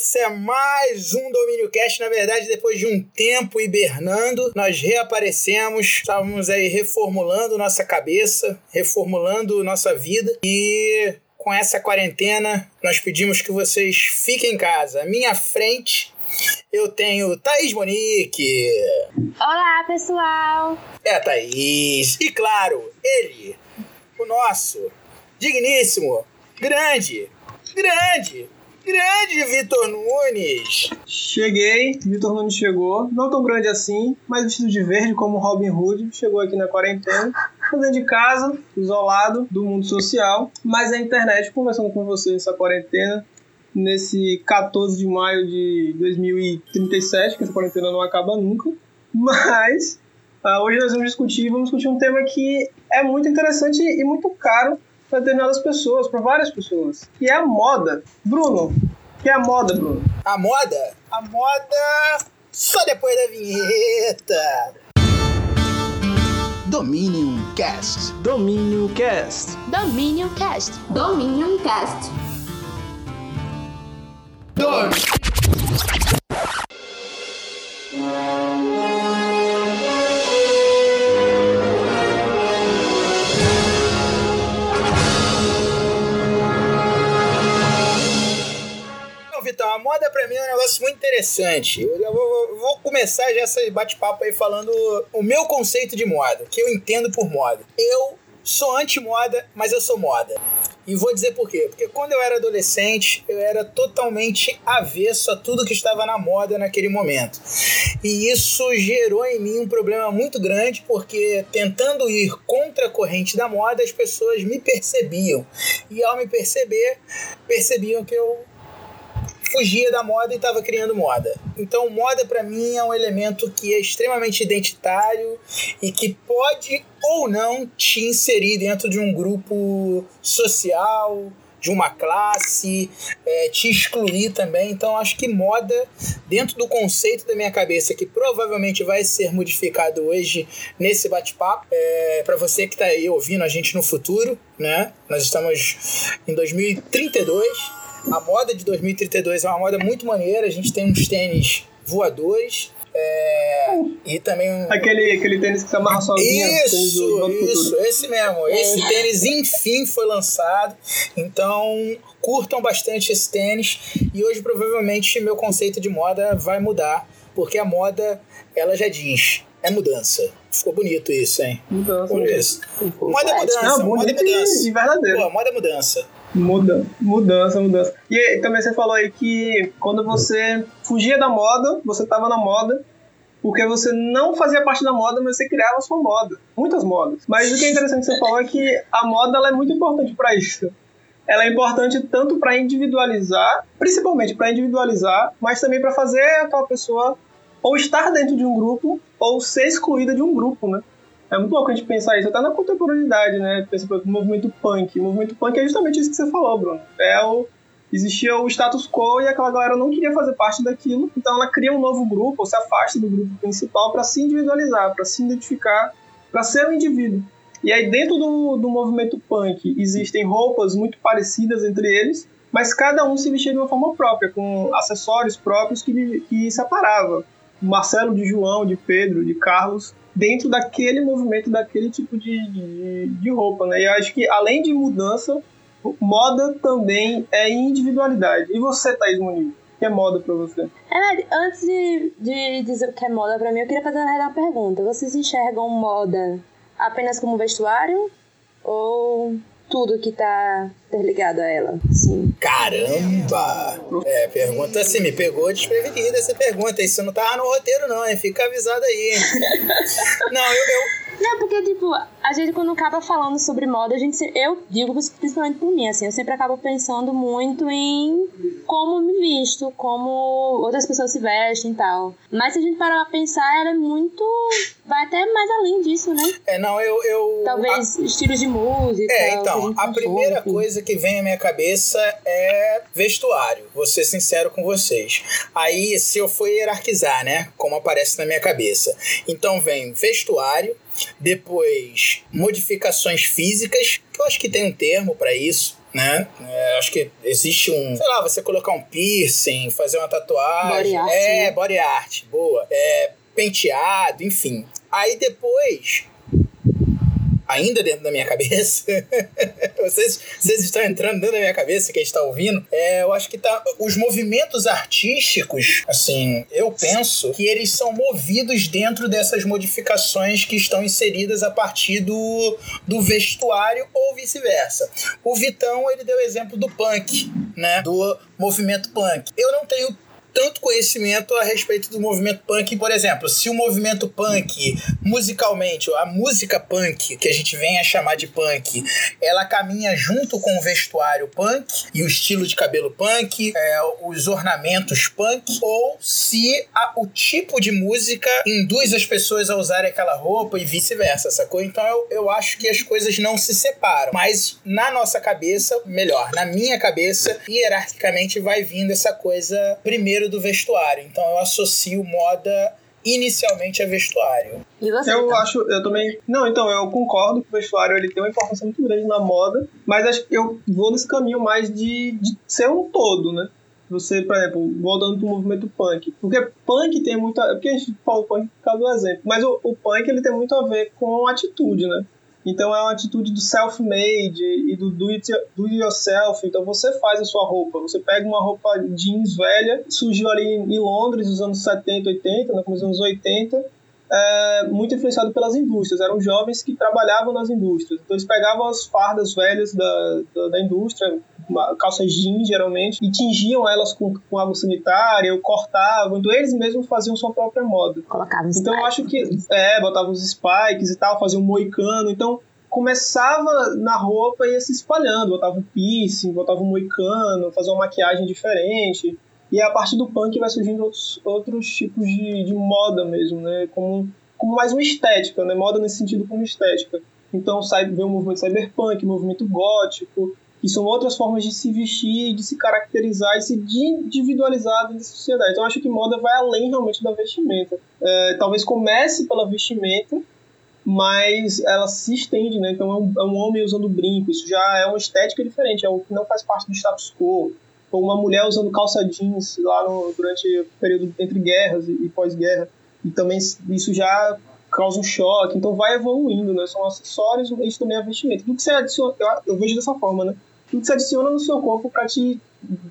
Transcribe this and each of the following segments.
Esse é mais um Domínio Cast. Na verdade, depois de um tempo hibernando, nós reaparecemos. Estávamos aí reformulando nossa cabeça, reformulando nossa vida e com essa quarentena, nós pedimos que vocês fiquem em casa. À minha frente, eu tenho Thaís Monique. Olá, pessoal. É Thaís. E claro, ele, o nosso digníssimo, grande, grande, grande Vitor Nunes. Cheguei, Vitor Nunes chegou, não tão grande assim, mas vestido de verde como Robin Hood, chegou aqui na quarentena, dentro de casa, isolado do mundo social, mas na internet conversando com você nessa quarentena, nesse 14 de maio de 2037, que essa quarentena não acaba nunca, mas uh, hoje nós vamos discutir, vamos discutir um tema que é muito interessante e muito caro para determinadas pessoas, para várias pessoas, que é a moda. Bruno, que é a moda, Bruno? A moda? A moda só depois da vinheta. Dominion Cast. Domínio Cast. Dominion Cast. Dominion Cast. Não, Vitão, a moda pra mim é um negócio muito interessante. Eu vou- vou começar já esse bate-papo aí falando o meu conceito de moda, que eu entendo por moda. Eu sou anti-moda, mas eu sou moda. E vou dizer por quê. Porque quando eu era adolescente, eu era totalmente avesso a tudo que estava na moda naquele momento. E isso gerou em mim um problema muito grande, porque tentando ir contra a corrente da moda, as pessoas me percebiam. E ao me perceber, percebiam que eu fugia da moda e estava criando moda. Então, moda para mim é um elemento que é extremamente identitário e que pode ou não te inserir dentro de um grupo social, de uma classe, é, te excluir também. Então, acho que moda, dentro do conceito da minha cabeça, que provavelmente vai ser modificado hoje nesse bate-papo, é, para você que está aí ouvindo a gente no futuro, né? Nós estamos em 2032. A moda de 2032 é uma moda muito maneira. A gente tem uns tênis voadores. é, e também um. Aquele, aquele tênis que se amarra sozinho. Isso, isso, esse mesmo. Esse tênis, enfim, foi lançado. Então, curtam bastante esse tênis. E hoje, provavelmente, meu conceito de moda vai mudar. Porque a moda, ela já diz, é mudança. Ficou bonito isso, hein? Mudança. Por isso. Moda é mudança, Não, moda é mudança. e verdadeiro. Pô, moda é mudança. Muda, mudança, mudança. E também você falou aí que quando você fugia da moda, você tava na moda, porque você não fazia parte da moda, mas você criava a sua moda. Muitas modas. Mas o que é interessante que você falou é que a moda ela é muito importante para isso. Ela é importante tanto para individualizar, principalmente para individualizar, mas também para fazer aquela pessoa ou estar dentro de um grupo ou ser excluída de um grupo, né? É muito louco a gente pensar isso, até na contemporaneidade, né? Pensa por exemplo, o movimento punk. O movimento punk é justamente isso que você falou, Bruno. É o, existia o status quo e aquela galera não queria fazer parte daquilo, então ela cria um novo grupo, ou se afasta do grupo principal para se individualizar, para se identificar, para ser um indivíduo. E aí, dentro do, do movimento punk, existem roupas muito parecidas entre eles, mas cada um se vestia de uma forma própria, com acessórios próprios que, que separava. Marcelo de João, de Pedro, de Carlos, dentro daquele movimento, daquele tipo de, de, de roupa, né? E eu acho que, além de mudança, moda também é individualidade. E você, Thaís Muniz? Que é moda pra você? É, antes de, de dizer o que é moda pra mim, eu queria fazer uma pergunta. Vocês enxergam moda apenas como vestuário? Ou tudo que tá interligado a ela? Sim. Caramba! É, pergunta assim, me pegou desprevenida essa pergunta. Isso não tava no roteiro, não, hein? Fica avisado aí. Não, eu, eu, Não, porque, tipo, a gente quando acaba falando sobre moda, a gente eu digo principalmente por mim, assim, eu sempre acabo pensando muito em como me visto, como outras pessoas se vestem e tal. Mas se a gente parar pra pensar, ela é muito. vai até mais além disso, né? é, não, eu. eu Talvez estilos de música. É, então, a consome, primeira coisa que vem à minha cabeça é vestuário, vou ser sincero com vocês. Aí, se eu for hierarquizar, né, como aparece na minha cabeça. Então vem vestuário, depois modificações físicas, que eu acho que tem um termo para isso, né? É, acho que existe um, sei lá, você colocar um piercing, fazer uma tatuagem. Body art, é, né? body art, boa. É, penteado, enfim. Aí depois, ainda dentro da minha cabeça, vocês, vocês estão entrando dentro da minha cabeça, quem está ouvindo, é, eu acho que tá, os movimentos artísticos, assim, eu penso que eles são movidos dentro dessas modificações que estão inseridas a partir do, do vestuário ou vice-versa. O Vitão, ele deu exemplo do punk, né, do movimento punk. Eu não tenho tanto conhecimento a respeito do movimento punk. Por exemplo, se o movimento punk, musicalmente, a música punk, que a gente vem a chamar de punk, ela caminha junto com o vestuário punk e o estilo de cabelo punk, é, os ornamentos punk, ou se a- o tipo de música induz as pessoas a usarem aquela roupa e vice-versa, sacou? Então eu, eu acho que as coisas não se separam. Mas na nossa cabeça, melhor, na minha cabeça, hierarquicamente vai vindo essa coisa primeiro do vestuário. Então eu associo moda inicialmente a vestuário. E você? Eu então? acho, eu também. Não, então, eu concordo que o vestuário ele tem uma importância muito grande na moda, mas acho que eu vou nesse caminho mais de, de ser um todo, né? Você, por exemplo, voltando pro movimento punk. Porque punk tem muito. a- Porque a gente fala punk por causa do exemplo. Mas o, o punk ele tem muito a ver com atitude, né? Então é uma atitude do self-made e do do it, do it yourself. Então você faz a sua roupa. Você pega uma roupa jeans velha, surgiu ali em Londres nos anos 70, 80, no começo dos anos 80 é, muito influenciado pelas indústrias. Eram jovens que trabalhavam nas indústrias. Então eles pegavam as fardas velhas da, da, da indústria, uma- calças jeans geralmente, e tingiam elas com, com água sanitária, ou cortavam. Então eles mesmos faziam sua própria moda. Colocava uns Então eu acho que. É, botavam os spikes e tal, faziam um moicano. Então começava na roupa e ia se espalhando. Botava um piercing, botava um moicano, fazia uma maquiagem diferente. E a partir do punk vai surgindo outros, outros tipos de, de moda mesmo, né? Como, como mais uma estética, né? Moda nesse sentido como estética. Então sai, vem o movimento cyberpunk, o movimento gótico, que são outras formas de se vestir, de se caracterizar e se individualizar dentro da sociedade. Então acho que moda vai além realmente da vestimenta. É, talvez comece pela vestimenta, mas ela se estende, né? Então é um, é um homem usando brinco, isso já é uma estética diferente, é o que não faz parte do status quo. Ou uma mulher usando calça jeans lá no, durante o período entre guerras e, e pós-guerra. E também isso já causa um choque, então vai evoluindo, né? São acessórios, isso também é vestimenta. Tudo que você adiciona, eu, eu vejo dessa forma, né? Que você adiciona no seu corpo para te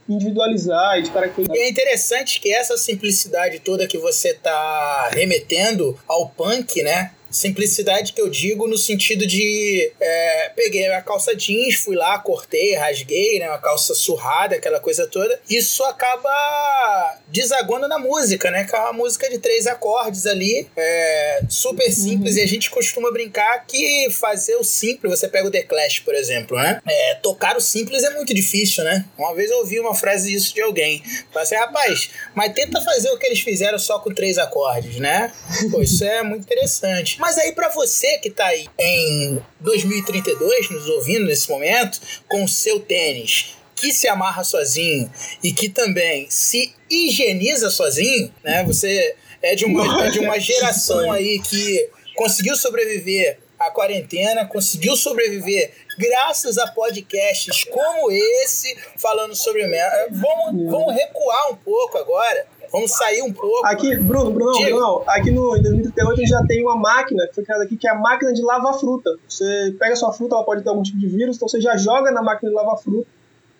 individualizar e te caracterizar. E é interessante que essa simplicidade toda que você tá remetendo ao punk, né? Simplicidade que eu digo no sentido de é, peguei a calça jeans, fui lá, cortei, rasguei, né? Uma calça surrada, aquela coisa toda. Isso acaba desaguando na música, né? Que é uma música de três acordes ali, é, super simples. E a gente costuma brincar que fazer o simples, você pega o The Clash, por exemplo, né? É, tocar o simples é muito difícil, né? Uma vez eu ouvi uma frase disso de alguém. Falei assim, rapaz, mas tenta fazer o que eles fizeram só com três acordes, né? Pô, isso é muito interessante. Mas aí, pra você que tá aí em 2032, nos ouvindo nesse momento, com o seu tênis, que se amarra sozinho e que também se higieniza sozinho, né? Você é de uma, é de uma geração aí que conseguiu sobreviver à quarentena, conseguiu sobreviver graças a podcasts como esse, falando sobre... Vamos, vamos recuar um pouco agora. Vamos sair um pouco. Aqui, Bruno, Bruno, Diga. Bruno, aqui no em 2038 já tem uma máquina que foi criada aqui, que é a máquina de lavar fruta. Você pega a sua fruta, ela pode ter algum tipo de vírus, então você já joga na máquina de lavar fruta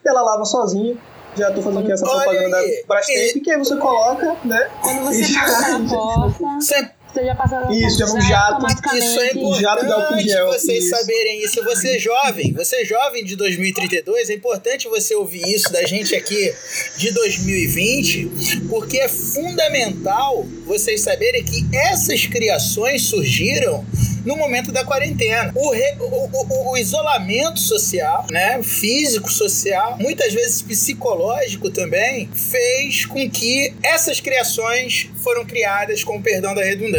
e ela lava sozinha. Já tô fazendo aqui essa Olha propaganda aí. da Brastemp, que aí você coloca, né? Quando você e já- passa na porta, você já passa na Isso, é um jato. Isso é Um jato de álcool importante gel, vocês isso. saberem isso. Você é jovem, você é jovem de 2032, é importante você ouvir isso da gente aqui de 2020, porque é fundamental vocês saberem que essas criações surgiram no momento da quarentena. O, re- o- o- o isolamento social, né, físico, social, muitas vezes psicológico também, fez com que essas criações foram criadas com o perdão da redundância.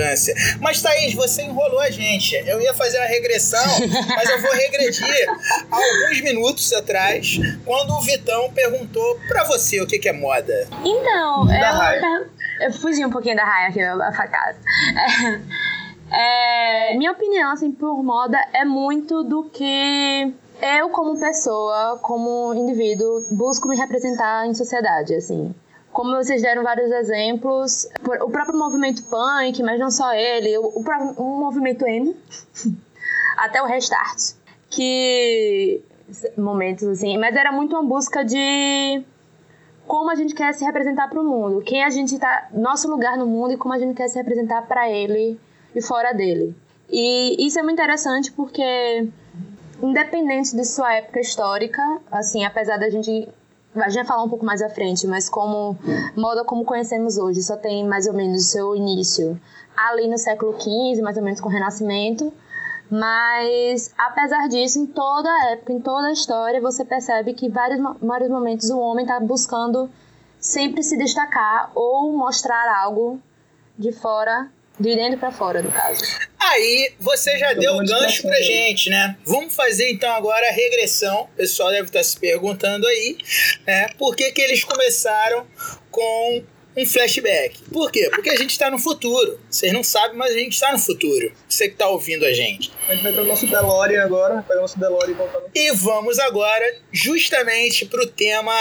Mas, Thaís, você enrolou a gente. Eu ia fazer uma regressão, mas eu vou regredir alguns minutos atrás, quando o Vitão perguntou pra você o que, que é moda. Então, Da eu, raia. eu fugi um pouquinho da raia aqui da facada. É, é, minha opinião, assim, por moda é muito do que eu como pessoa, como indivíduo, busco me representar em sociedade, assim. Como vocês deram vários exemplos, o próprio movimento punk, mas não só ele, o, o, movimento emo, até o restart, que momentos assim, mas era muito uma busca de como a gente quer se representar para o mundo, quem a gente tá, nosso lugar no mundo e como a gente quer se representar para ele e fora dele. E isso é muito interessante porque independente de sua época histórica, assim, apesar da gente a gente vai falar um pouco mais à frente, mas como moda como conhecemos hoje só tem mais ou menos o seu início ali no século XV, mais ou menos com o Renascimento. Mas, apesar disso, em toda a época, em toda a história, você percebe que vários, vários momentos o homem está buscando sempre se destacar ou mostrar algo de fora, de dentro para fora, no caso. Aí você já deu o gancho pra gente, né? Vamos fazer então agora a regressão. O pessoal deve estar se perguntando aí, né? Por que, que eles começaram com um flashback. Por quê? Porque a gente está no futuro. Vocês não sabem, mas a gente está no futuro. Você que está ouvindo a gente. A gente vai ter o nosso DeLorean agora, pegar o nosso DeLorean e voltar. E vamos agora justamente para o tema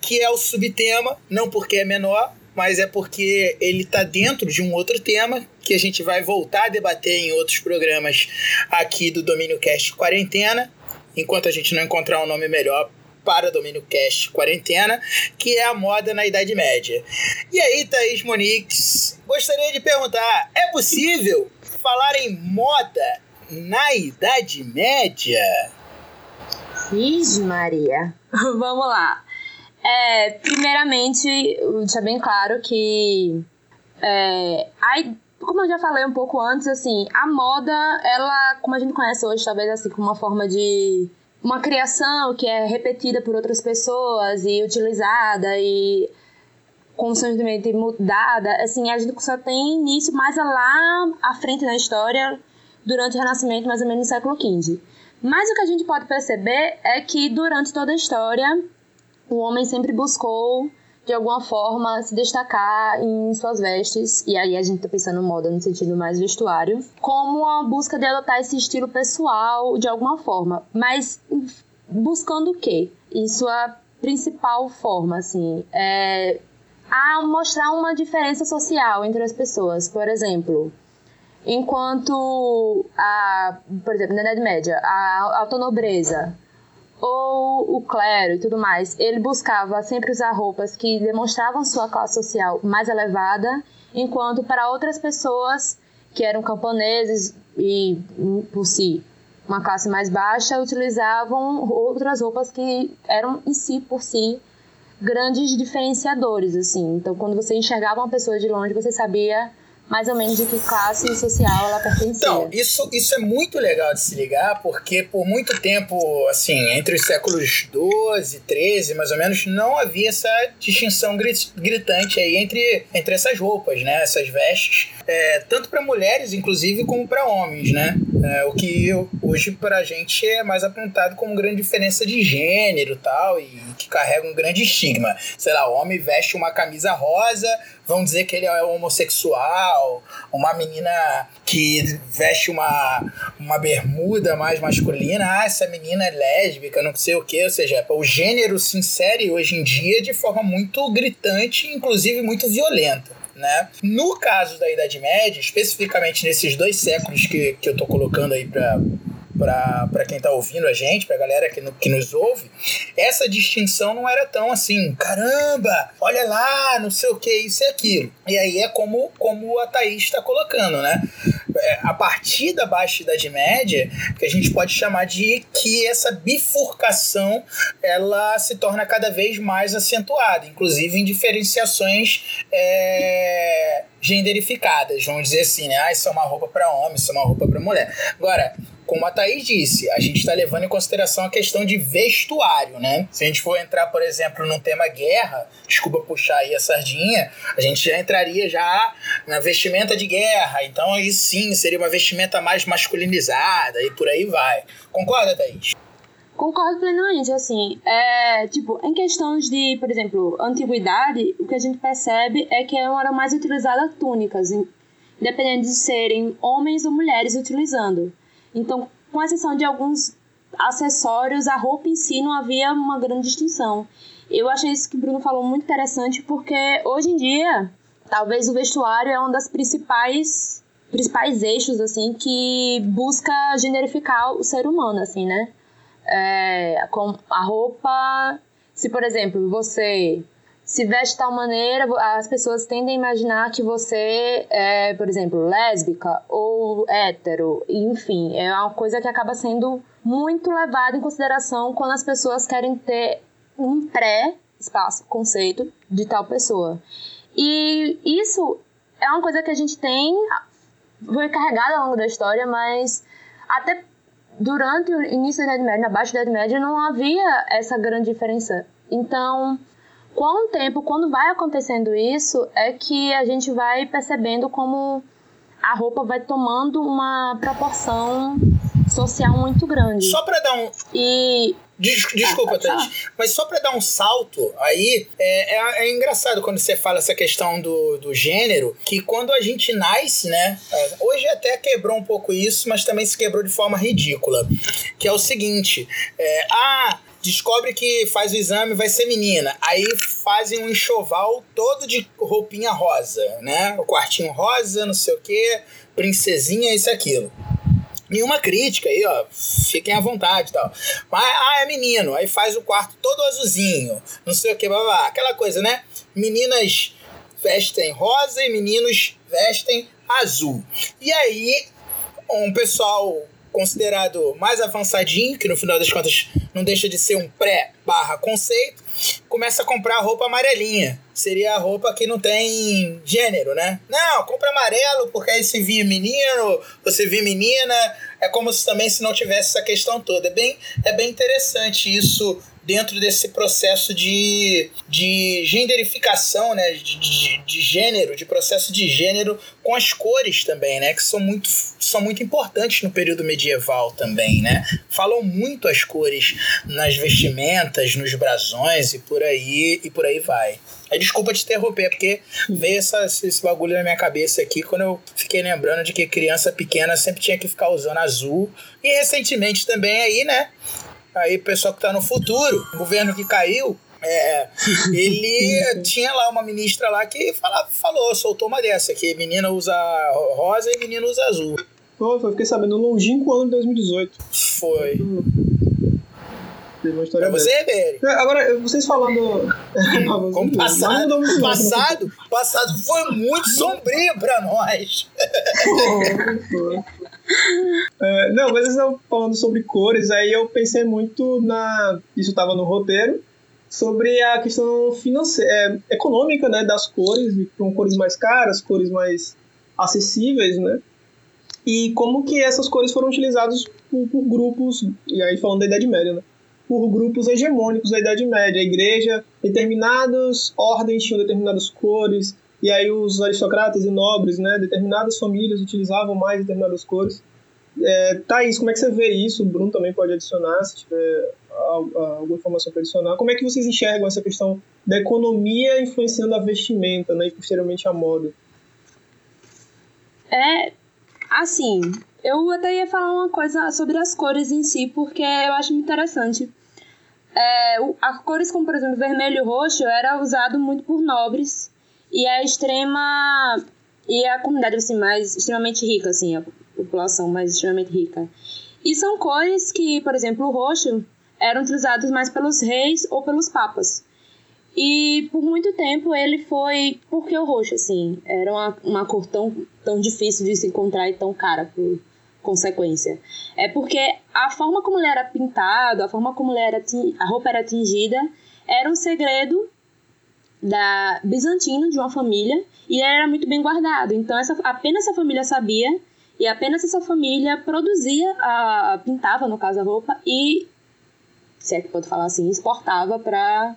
que é o subtema, não porque é menor, mas é porque ele está dentro de um outro tema que a gente vai voltar a debater em outros programas aqui do Domínio Cast Quarentena, enquanto a gente não encontrar um nome melhor para Domínio Cast Quarentena, que é a moda na Idade Média. E aí, Thaís Monix, gostaria de perguntar: é possível falar em moda na Idade Média? Ixi, Maria. Vamos lá. É, primeiramente, deixa bem claro que. É, a, como eu já falei um pouco antes, assim, a moda, ela, como a gente conhece hoje, talvez assim, como uma forma de uma criação que é repetida por outras pessoas e utilizada e constantemente mudada, assim, a gente só tem início mais lá à frente na história, durante o Renascimento, mais ou menos no século XV. Mas o que a gente pode perceber é que durante toda a história, o homem sempre buscou de alguma forma se destacar em suas vestes, e aí a gente tá pensando moda no sentido mais vestuário, como uma busca de adotar esse estilo pessoal de alguma forma. Mas buscando o quê? Em sua principal forma, assim, é a mostrar uma diferença social entre as pessoas. Por exemplo, enquanto a, por exemplo, na Idade Média, a autonobreza ou o clero e tudo mais, ele buscava sempre usar roupas que demonstravam sua classe social mais elevada, enquanto para outras pessoas que eram camponeses e por si uma classe mais baixa utilizavam outras roupas que eram em si por si grandes diferenciadores assim. Então, quando você enxergava uma pessoa de longe, você sabia mais ou menos de que classe social ela pertencia. Então, isso, isso é muito legal de se ligar, porque por muito tempo, assim, entre os séculos 12, 13, mais ou menos, não havia essa distinção gritante aí entre, entre essas roupas, né? Essas vestes, é, tanto para mulheres, inclusive, como para homens, né? É, o que hoje para a gente é mais apontado como grande diferença de gênero tal, e que carrega um grande estigma. Sei lá, o homem veste uma camisa rosa, vão dizer que ele é homossexual, uma menina que veste uma, uma bermuda mais masculina, ah, essa menina é lésbica, não sei o que, ou seja, o gênero se insere hoje em dia de forma muito gritante, inclusive muito violenta. Né? No caso da Idade Média, especificamente nesses dois séculos que, que eu tô colocando aí para para quem está ouvindo a gente, para a galera que, no, que nos ouve, essa distinção não era tão assim, caramba, olha lá, não sei o que, isso e aquilo. E aí é como, como a Thaís está colocando, né? É, a partir da Baixa Idade Média, que a gente pode chamar de que essa bifurcação ela se torna cada vez mais acentuada, inclusive em diferenciações é, genderificadas, vamos dizer assim, né? Ah, isso é uma roupa para homem, isso é uma roupa para mulher. Agora, como a Thaís disse, a gente está levando em consideração a questão de vestuário, né? Se a gente for entrar, por exemplo, num tema guerra, desculpa puxar aí a sardinha, a gente já entraria já na vestimenta de guerra. Então aí sim seria uma vestimenta mais masculinizada e por aí vai. Concorda, Thaís? Concordo plenamente, assim, é, tipo, em questões de, por exemplo, antiguidade, o que a gente percebe é que eram mais utilizadas túnicas, independente de serem homens ou mulheres utilizando. Então, com exceção de alguns acessórios, a roupa em si não havia uma grande distinção. Eu achei isso que o Bruno falou muito interessante porque hoje em dia, talvez o vestuário é um das principais principais eixos assim que busca generificar o ser humano assim, né? É, com a roupa, se por exemplo, você se veste de tal maneira, as pessoas tendem a imaginar que você é, por exemplo, lésbica ou hétero, enfim, é uma coisa que acaba sendo muito levada em consideração quando as pessoas querem ter um pré-espaço, conceito de tal pessoa. E isso é uma coisa que a gente tem, foi carregada ao longo da história, mas até durante o início da Idade Média, abaixo da Idade Média, não havia essa grande diferença. Então, com o tempo, quando vai acontecendo isso, é que a gente vai percebendo como a roupa vai tomando uma proporção social muito grande. Só para dar um. E. Des, desculpa, ah, Tati, mas só para dar um salto aí, é, é, é, engraçado quando você fala essa questão do, do gênero, que quando a gente nasce, né? É, hoje até quebrou um pouco isso, mas também se quebrou de forma ridícula. Que é o seguinte: é, ah, descobre que faz o exame vai ser menina. Aí fazem um enxoval todo de roupinha rosa, né? O quartinho rosa, não sei o que, princesinha, isso e aquilo. Nenhuma crítica aí, ó. Fiquem à vontade e tal. Mas, ah, é menino. Aí faz o quarto todo azulzinho. Não sei o que, blá, blá, Aquela coisa, né? Meninas vestem rosa e meninos vestem azul. E aí, um pessoal considerado mais avançadinho, que no final das contas não deixa de ser um pré barra conceito, começa a comprar roupa amarelinha. Seria a roupa que não tem gênero, né? Não, compra amarelo, porque aí se vir menino, você vir menina, é como se também se não tivesse essa questão toda. É bem, é bem interessante isso dentro desse processo de, de genderificação, né, de, de, de, gênero, de processo de gênero com as cores também, né, que são muito, são muito importantes no período medieval também, né. Falam muito as cores nas vestimentas, nos brasões e por aí e por aí vai. Aí desculpa te interromper, porque veio essa, esse bagulho na minha cabeça aqui quando eu fiquei lembrando de que criança pequena sempre tinha que ficar usando azul. E recentemente também aí, né? Aí o pessoal que está no futuro, o governo que caiu, é, ele tinha lá uma ministra lá que fala, falou, soltou uma dessa, que menina usa rosa e menino usa azul. Pô, eu fiquei sabendo longínquo ano de 2018. Foi. Teve uma história pra você. É, agora, vocês falando. Como passado, passado, passado foi muito sombrio pra nós. É, não, mas vocês estão falando sobre cores, aí eu pensei muito na. Isso estava no roteiro, sobre a questão financeira, é, econômica né, das cores, com cores mais caras, cores mais acessíveis, né? E como que essas cores foram utilizadas por, por grupos, e aí falando da Idade Média, né? Por grupos hegemônicos da Idade Média. A igreja, determinadas ordens tinham determinadas cores, e aí os aristocratas e nobres, né, determinadas famílias utilizavam mais determinadas cores. É, Thaís, como é que você vê isso? O Bruno também pode adicionar, se tiver alguma informação para adicionar. Como é que vocês enxergam essa questão da economia influenciando a vestimenta né, e posteriormente a moda? É, assim, eu até ia falar uma coisa sobre as cores em si, porque eu acho interessante. É, as cores como, por exemplo, vermelho e roxo era usado muito por nobres e a extrema e a comunidade assim mais extremamente rica assim a população mais extremamente rica. E são cores que por exemplo o roxo eram utilizados mais pelos reis ou pelos papas. E por muito tempo ele foi porque o roxo assim? Era uma, uma cor tão tão difícil de se encontrar e tão cara por consequência é porque a forma como ele era pintado a forma como ele era a roupa era tingida era um segredo da bizantino de uma família e era muito bem guardado. Então essa, apenas essa família sabia e apenas essa família produzia, a, pintava no caso a roupa e, se é que pode falar assim, exportava para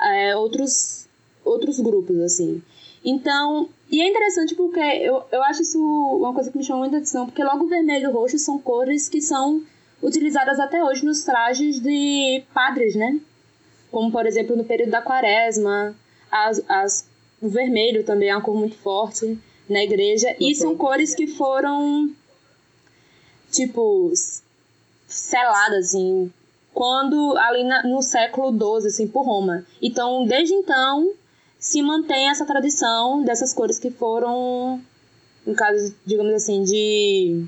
é, outros outros grupos assim. Então, e é interessante porque eu, eu acho isso uma coisa que me chamou muita atenção, porque logo o vermelho e o roxo são cores que são utilizadas até hoje nos trajes de padres, né? Como, por exemplo, no período da quaresma, as, as, o vermelho também é uma cor muito forte na igreja. E são cores que foram, tipo, selada, assim, quando ali na, no século XII, assim, por Roma. Então, desde então, se mantém essa tradição dessas cores que foram, no caso, digamos assim, de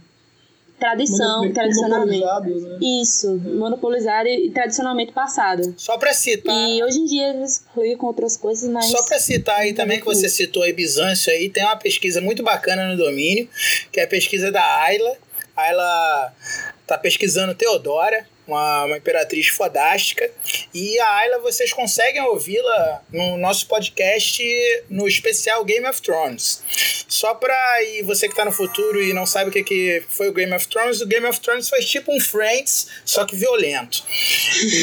tradição, Monop tradicionalmente. Né? Isso, é. monopolizada e tradicionalmente passada. Só para citar. E hoje em dia eles com outras coisas, mas. Só para citar aí também, que você citou aí Bizâncio aí, tem uma pesquisa muito bacana no domínio, que é a pesquisa da Ayla. A Ayla tá pesquisando Teodora, uma, uma imperatriz fodástica. E a Ayla, vocês conseguem ouvi-la no nosso podcast no especial Game of Thrones. Só pra e você que tá no futuro e não sabe o que, que foi o Game of Thrones, o Game of Thrones foi tipo um Friends, só que violento.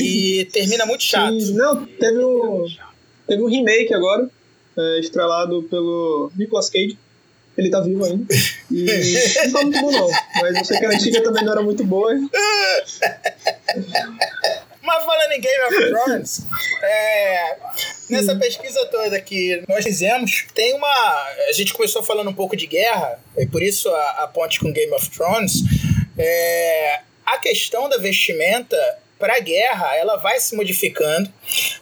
E termina muito chato. Não, teve um, teve um remake agora, é, estrelado pelo Nicolas Cage. Ele tá vivo ainda. E não tá muito bom, não. Mas eu sei que a antiga também não era muito boa. Mas falando em Game of Thrones, é, nessa pesquisa toda que nós fizemos, tem uma. A gente começou falando um pouco de guerra, e por isso a, a ponte com Game of Thrones. É, a questão da vestimenta para a guerra, ela vai se modificando,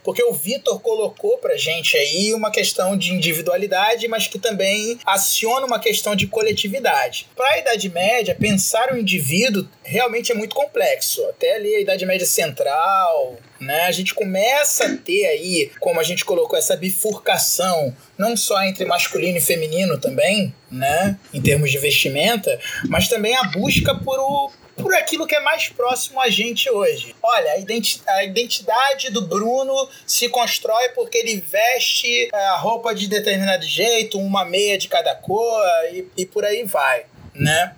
porque o Vitor colocou para gente aí uma questão de individualidade, mas que também aciona uma questão de coletividade. Para a Idade Média, pensar o indivíduo realmente é muito complexo. Até ali a Idade Média Central, né? A gente começa a ter aí, como a gente colocou, essa bifurcação, não só entre masculino e feminino também, né? Em termos de vestimenta, mas também a busca por o, por aquilo que é mais próximo a gente hoje. Olha, a, identi a identidade do Bruno se constrói porque ele veste é, a roupa de determinado jeito, uma meia de cada cor e, e por aí vai, né?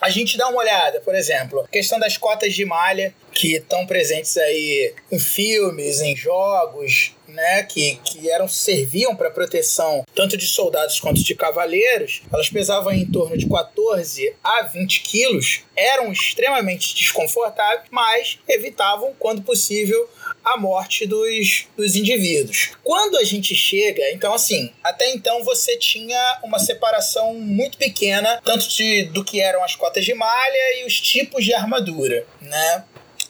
A gente dá uma olhada, por exemplo, questão das cotas de malha que estão presentes aí em filmes, em jogos, né, que, que eram serviam para proteção tanto de soldados quanto de cavaleiros, elas pesavam em torno de 14 a 20 quilos, eram extremamente desconfortáveis, mas evitavam, quando possível, a morte dos, dos indivíduos. Quando a gente chega, então assim, até então você tinha uma separação muito pequena, tanto de, do que eram as cotas de malha e os tipos de armadura, né?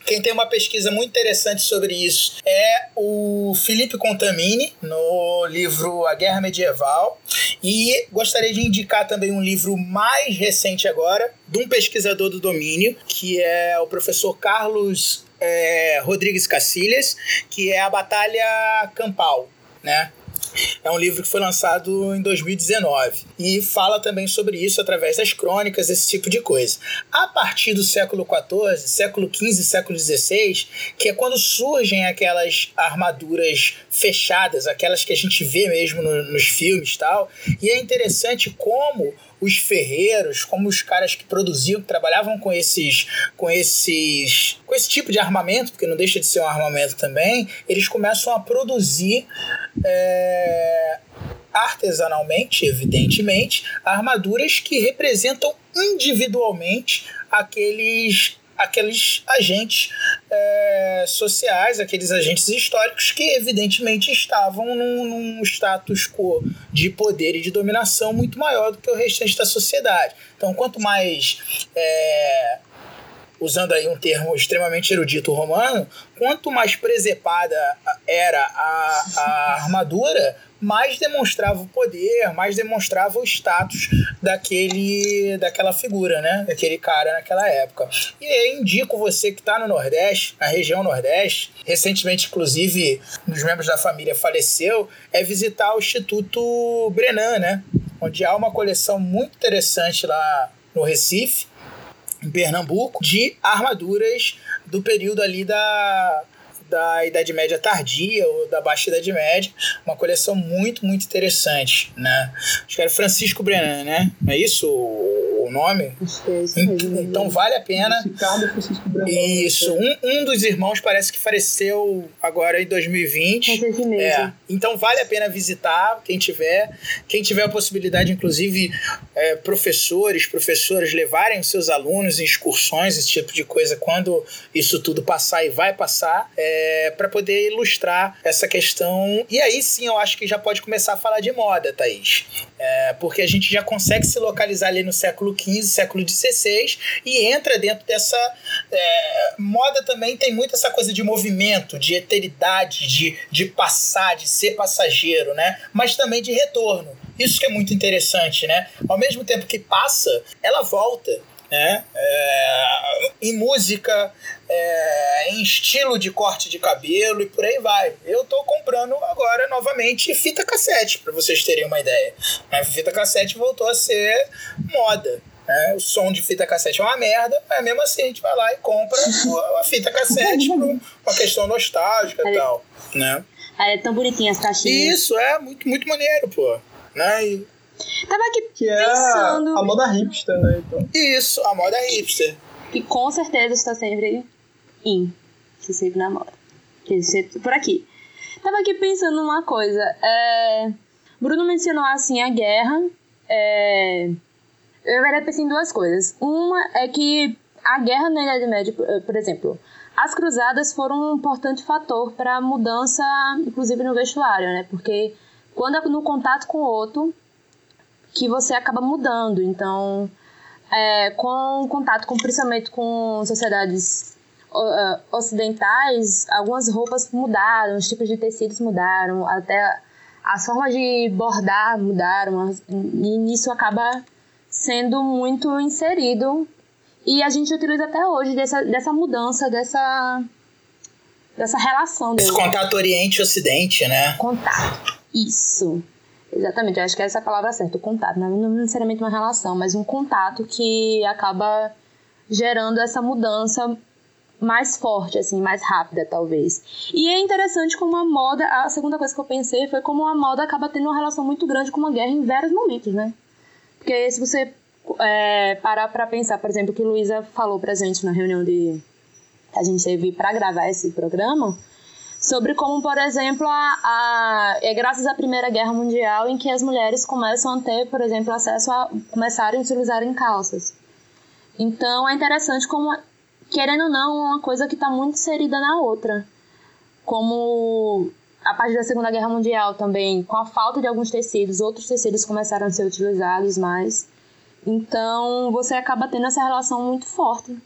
Quem tem uma pesquisa muito interessante sobre isso é o Felipe Contamini, no livro A Guerra Medieval. E gostaria de indicar também um livro mais recente agora, de um pesquisador do domínio, que é o professor Carlos é, Rodrigues Cacilhas, que é a Batalha Campal, né? É um livro que foi lançado em 2019 e fala também sobre isso através das crônicas, esse tipo de coisa. A partir do século XIV, século XV, século XVI, que é quando surgem aquelas armaduras fechadas, aquelas que a gente vê mesmo no, nos filmes e tal, e é interessante como os ferreiros, como os caras que produziam, que trabalhavam com esses, com esses, com esse tipo de armamento, porque não deixa de ser um armamento também, eles começam a produzir é, artesanalmente, evidentemente, armaduras que representam individualmente aqueles aqueles agentes é, sociais, aqueles agentes históricos que evidentemente estavam num, num, status quo de poder e de dominação muito maior do que o restante da sociedade. Então, quanto mais é, usando aí um termo extremamente erudito romano, quanto mais presepada era a, a armadura, mais demonstrava o poder, mais demonstrava o status daquele, daquela figura, né? Daquele cara naquela época. E indico você que está no Nordeste, na região Nordeste, recentemente, inclusive, um dos membros da família faleceu, é visitar o Instituto Brenan, né? Onde há uma coleção muito interessante lá no Recife, Pernambuco, de armaduras do período ali da da Idade Média tardia ou da Baixa Idade Média, uma coleção muito, muito interessante, né? Acho que era Francisco Brenan, né? Não é isso o nome? Então vale a pena. Francisco Brenan. Isso. Um, um dos irmãos parece que faleceu agora em 2020. É. Então vale a pena visitar, quem tiver. Quem tiver a possibilidade, inclusive, é, professores, professoras levarem os seus alunos em excursões, esse tipo de coisa, quando isso tudo passar e vai passar. É, é, para poder ilustrar essa questão. E aí sim eu acho que já pode começar a falar de moda, Thaís. É, porque a gente já consegue se localizar ali no século XV, século XVI e entra dentro dessa. É, moda também tem muito essa coisa de movimento, de eternidade, de, de passar, de ser passageiro, né? Mas também de retorno. Isso que é muito interessante, né? Ao mesmo tempo que passa, ela volta né? É, em música, é, em estilo de corte de cabelo e por aí vai. Eu tô comprando agora novamente fita cassete, para vocês terem uma ideia. A fita cassete voltou a ser moda. Né? O som de fita cassete é uma merda, mas mesmo assim a gente vai lá e compra a fita cassete por uma questão nostálgica e tal. Né? É tão bonitinha as caixinhas. Isso, é muito, muito maneiro, pô. Né? E Tava aqui que é pensando. a moda hipster, né? Então. Isso, a moda hipster. Que com certeza está sempre in. Está sempre na moda. Por aqui. Tava aqui pensando numa coisa. É... Bruno mencionou assim a guerra. É... Eu pensei em duas coisas. Uma é que a guerra na Idade Média, por exemplo, as cruzadas foram um importante fator para a mudança, inclusive no vestuário, né? Porque quando é no contato com o outro, que você acaba mudando. Então, é, com contato com, principalmente com sociedades uh, ocidentais, algumas roupas mudaram, os tipos de tecidos mudaram, até as formas de bordar mudaram, e nisso acaba sendo muito inserido. E a gente utiliza até hoje dessa, dessa mudança, dessa, dessa relação. Esse contato Oriente-Ocidente, né? Contato. Isso. Exatamente, eu acho que essa é a palavra certa, o contato. Não, não necessariamente uma relação, mas um contato que acaba gerando essa mudança mais forte, assim, mais rápida, talvez. E é interessante como a moda, a segunda coisa que eu pensei foi como a moda acaba tendo uma relação muito grande com uma guerra em vários momentos, né? Porque se você é, parar pra pensar, por exemplo, o que Luísa falou pra gente na reunião de que a gente teve para gravar esse programa, sobre como, por exemplo, a, a, é graças à Primeira Guerra Mundial em que as mulheres começam a ter, por exemplo, acesso a começarem a utilizar em calças. Então é interessante como, querendo ou não, uma coisa que está muito inserida na outra. Como a partir da Segunda Guerra Mundial também, com a falta de alguns tecidos, outros tecidos começaram a ser utilizados mais. Então você acaba tendo essa relação muito forte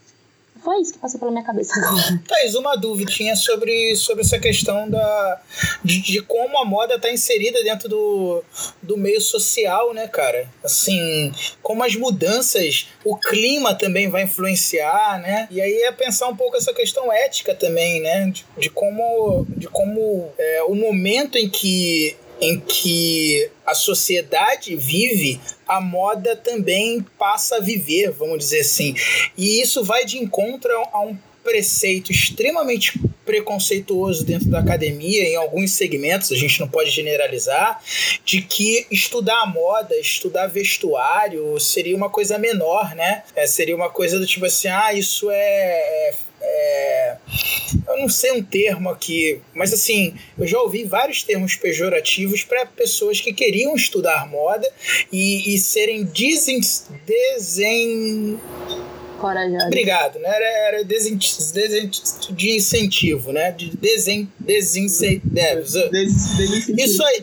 foi isso que passou pela minha cabeça agora. Thaís, uma dúvida sobre, sobre essa questão da, de, de como a moda está inserida dentro do, do meio social, né, cara? Assim, como as mudanças, o clima também vai influenciar, né? E aí é pensar um pouco essa questão ética também, né? De, de como, de como é, o momento em que em que a sociedade vive, a moda também passa a viver, vamos dizer assim. E isso vai de encontro a um preceito extremamente preconceituoso dentro da academia, em alguns segmentos, a gente não pode generalizar, de que estudar moda, estudar vestuário seria uma coisa menor, né? É, seria uma coisa do tipo assim, ah, isso é, é é, eu não sei um termo aqui, mas assim, eu já ouvi vários termos pejorativos para pessoas que queriam estudar moda e, e serem desen, desen Corajado. Obrigado, né? Era, era desen, desen, de incentivo, né? De desen, desincentivo. É, isso aí.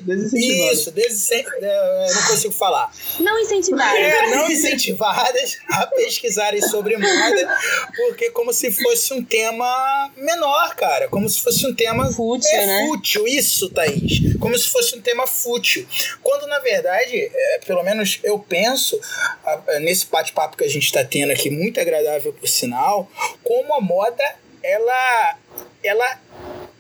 Isso, desen, é, não consigo falar. Não incentivadas. É, não incentivadas a pesquisarem sobre moda, porque como se fosse um tema menor, cara. Como se fosse um tema. Fútil, é, né? Fútil, isso, Thaís. Como se fosse um tema fútil. Quando, na verdade, é, pelo menos eu penso, nesse bate-papo que a gente está tendo aqui, muito agradável por sinal, como a moda ela ela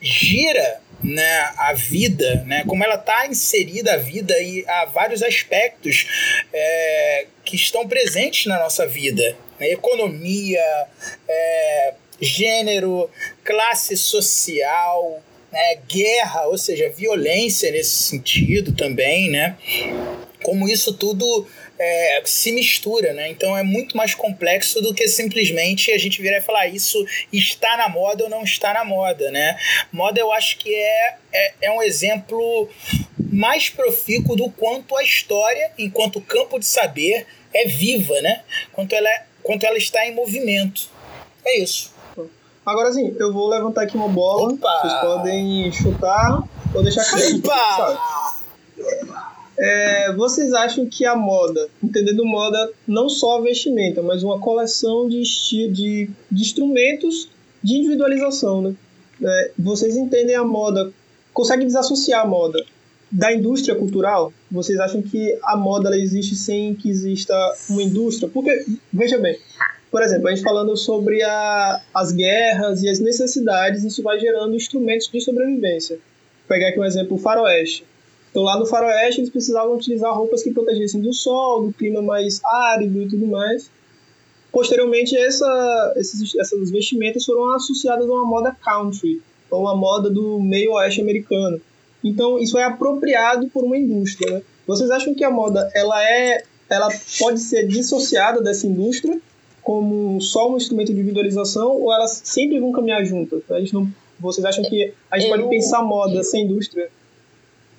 gira né, a vida, né, como ela está inserida a vida e há vários aspectos é, que estão presentes na nossa vida, né, economia, é, gênero, classe social, né, guerra, ou seja, violência nesse sentido também, né, como isso tudo é, se mistura, né? Então é muito mais complexo do que simplesmente a gente virar e falar isso está na moda ou não está na moda, né? Moda eu acho que é, é, é um exemplo mais profícuo do quanto a história, enquanto campo de saber, é viva, né? Quanto ela, é, quanto ela está em movimento. É isso. Agora sim, eu vou levantar aqui uma bola. Opa! Vocês podem chutar ou deixar cair. Opa! É, vocês acham que a moda, entendendo moda não só vestimenta, mas uma coleção de, de, de instrumentos de individualização, né? É, vocês entendem a moda, conseguem desassociar a moda da indústria cultural? Vocês acham que a moda ela existe sem que exista uma indústria? Porque, veja bem, por exemplo, a gente falando sobre a, as guerras e as necessidades, isso vai gerando instrumentos de sobrevivência. Vou pegar aqui um exemplo, o faroeste. Então, lá no faroeste, eles precisavam utilizar roupas que protegessem do sol, do clima mais árido e tudo mais. Posteriormente, essa, esses, essas vestimentas foram associadas a uma moda country, ou uma moda do meio oeste americano. Então, isso é apropriado por uma indústria. Né? Vocês acham que a moda ela é, ela pode ser dissociada dessa indústria como só um instrumento de individualização ou elas sempre vão caminhar juntas? A gente não, vocês acham que a gente eu, pode pensar moda sem indústria?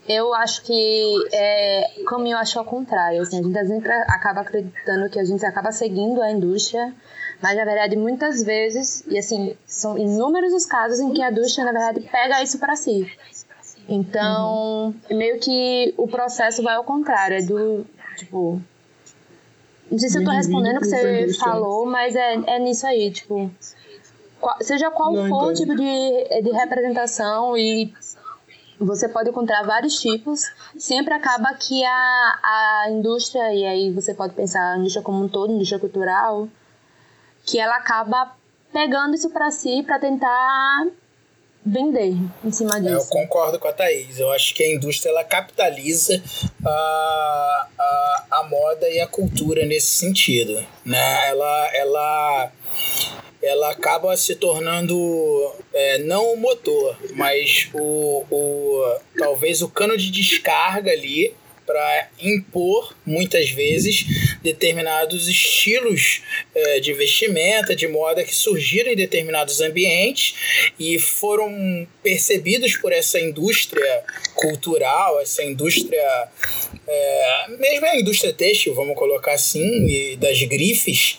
Eu acho que é, caminho eu acho ao contrário. Assim, a gente sempre acaba acreditando que a gente acaba seguindo a indústria, mas na verdade muitas vezes, e assim, são inúmeros os casos em que a indústria na verdade pega isso para si. Então, uhum. meio que o processo vai ao contrário, é do tipo não sei se eu tô respondendo o que você falou, mas é, é nisso aí, tipo. seja qual for o tipo de, de representação e você pode encontrar vários tipos. Sempre acaba que a, a indústria, e aí você pode pensar a indústria como um todo, indústria cultural, que ela acaba pegando isso para si para tentar vender em cima disso. Eu concordo com a Thaís. Eu acho que a indústria ela capitaliza a, a, a moda e a cultura nesse sentido. Né? Ela, ela ela acaba se tornando é, não o motor, mas o, o talvez o cano de descarga ali para impor, muitas vezes, determinados estilos é, de vestimenta, de moda que surgiram em determinados ambientes e foram percebidos por essa indústria cultural, essa indústria, é, mesmo a indústria têxtil, vamos colocar assim, e das grifes,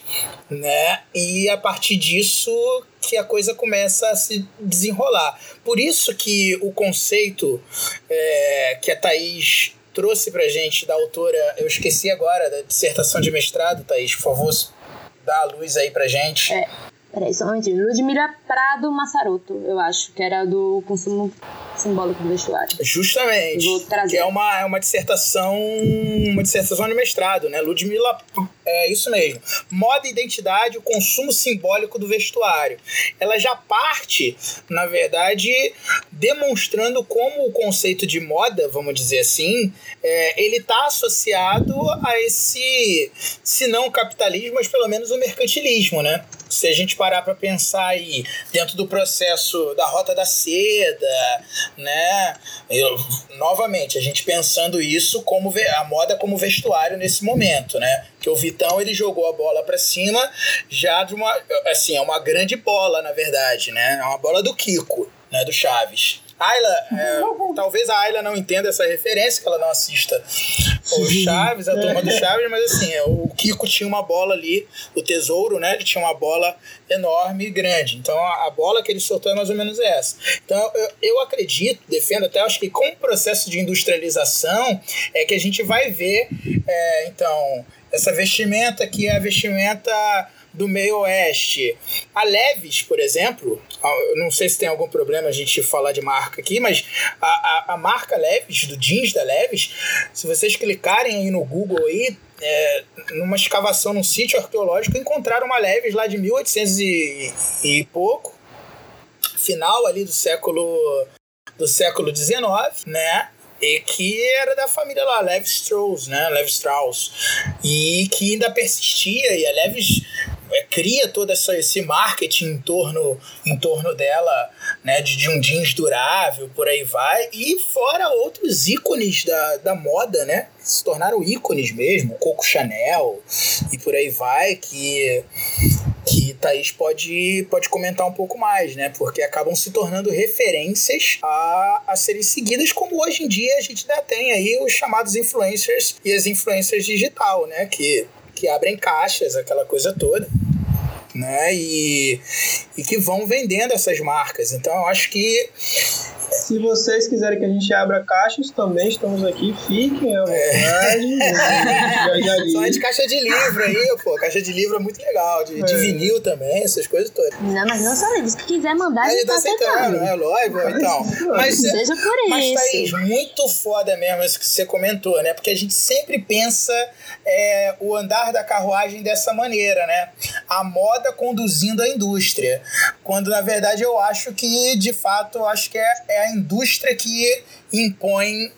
né? E a partir disso que a coisa começa a se desenrolar. Por isso que o conceito é, que a Thaís trouxe pra gente da autora, eu esqueci agora, da dissertação de mestrado, Thaís, por favor, dá a luz aí pra gente. É, peraí, só um momentinho. Ludmila Prado Massaroto, eu acho, que era do consumo simbólico do vestuário. Justamente. Vou trazer. Que é uma, é uma dissertação, uma dissertação de mestrado, né? Ludmila, é isso mesmo. Moda e identidade, o consumo simbólico do vestuário. Ela já parte, na verdade, demonstrando como o conceito de moda, vamos dizer assim, é, ele está associado a esse, se não capitalismo, mas pelo menos o mercantilismo, né? Se a gente parar para pensar aí dentro do processo da rota da seda, né? Eu, novamente, a gente pensando isso como a moda como vestuário nesse momento, né? Que o Vitão ele jogou a bola para cima já de uma assim, é uma grande bola, na verdade, né? É uma bola do Kiko, né, do Chaves. Ayla, é, talvez a Ayla não entenda essa referência, que ela não assista o Chaves, a turma do Chaves, mas assim, é, o Kiko tinha uma bola ali, o tesouro, né? Ele tinha uma bola enorme e grande. Então a, bola que ele soltou é mais ou menos essa. Então eu, eu acredito, defendo até, acho que com o processo de industrialização é que a gente vai ver, é, então, essa vestimenta que é a vestimenta do meio oeste. A Leves, por exemplo, não sei se tem algum problema a gente falar de marca aqui, mas a, a, a marca Leves, do jeans da Leves, se vocês clicarem aí no Google aí, é, numa escavação num sítio arqueológico, encontraram uma Leves lá de 1800 e, e pouco, final ali do século do século XIX, né? e que era da família lá, Levi Strauss, né? Levi Strauss. E que ainda persistia, e a Levi é, cria todo essa, esse marketing em torno, em torno dela, né? De, de um jeans durável, por aí vai. E fora outros ícones da, da moda, né? Se tornaram ícones mesmo, Coco Chanel e por aí vai, que que Thaís pode, pode comentar um pouco mais, né? Porque acabam se tornando referências a, a serem seguidas, como hoje em dia a gente ainda tem aí os chamados influencers e as influencers digital, né? Que, que abrem caixas, aquela coisa toda né? E, e que vão vendendo essas marcas. Então eu acho que se vocês quiserem que a gente abra caixas, também estamos aqui. Fiquem à vontade. É. Só de caixa de livro aí, pô. Caixa de livro é muito legal. De, é. de vinil também, essas coisas todas. Não, mas não só livros. Se quiser mandar, a gente tá aceitando, né? Lógico, então. Mas, Seja por mas, isso. Mas, Thaís, muito foda mesmo isso que você comentou, né? Porque a gente sempre pensa é, o andar da carruagem dessa maneira, né? A moda conduzindo a indústria. Quando, na verdade, eu acho que, de fato, acho que é, é a indústria que impõe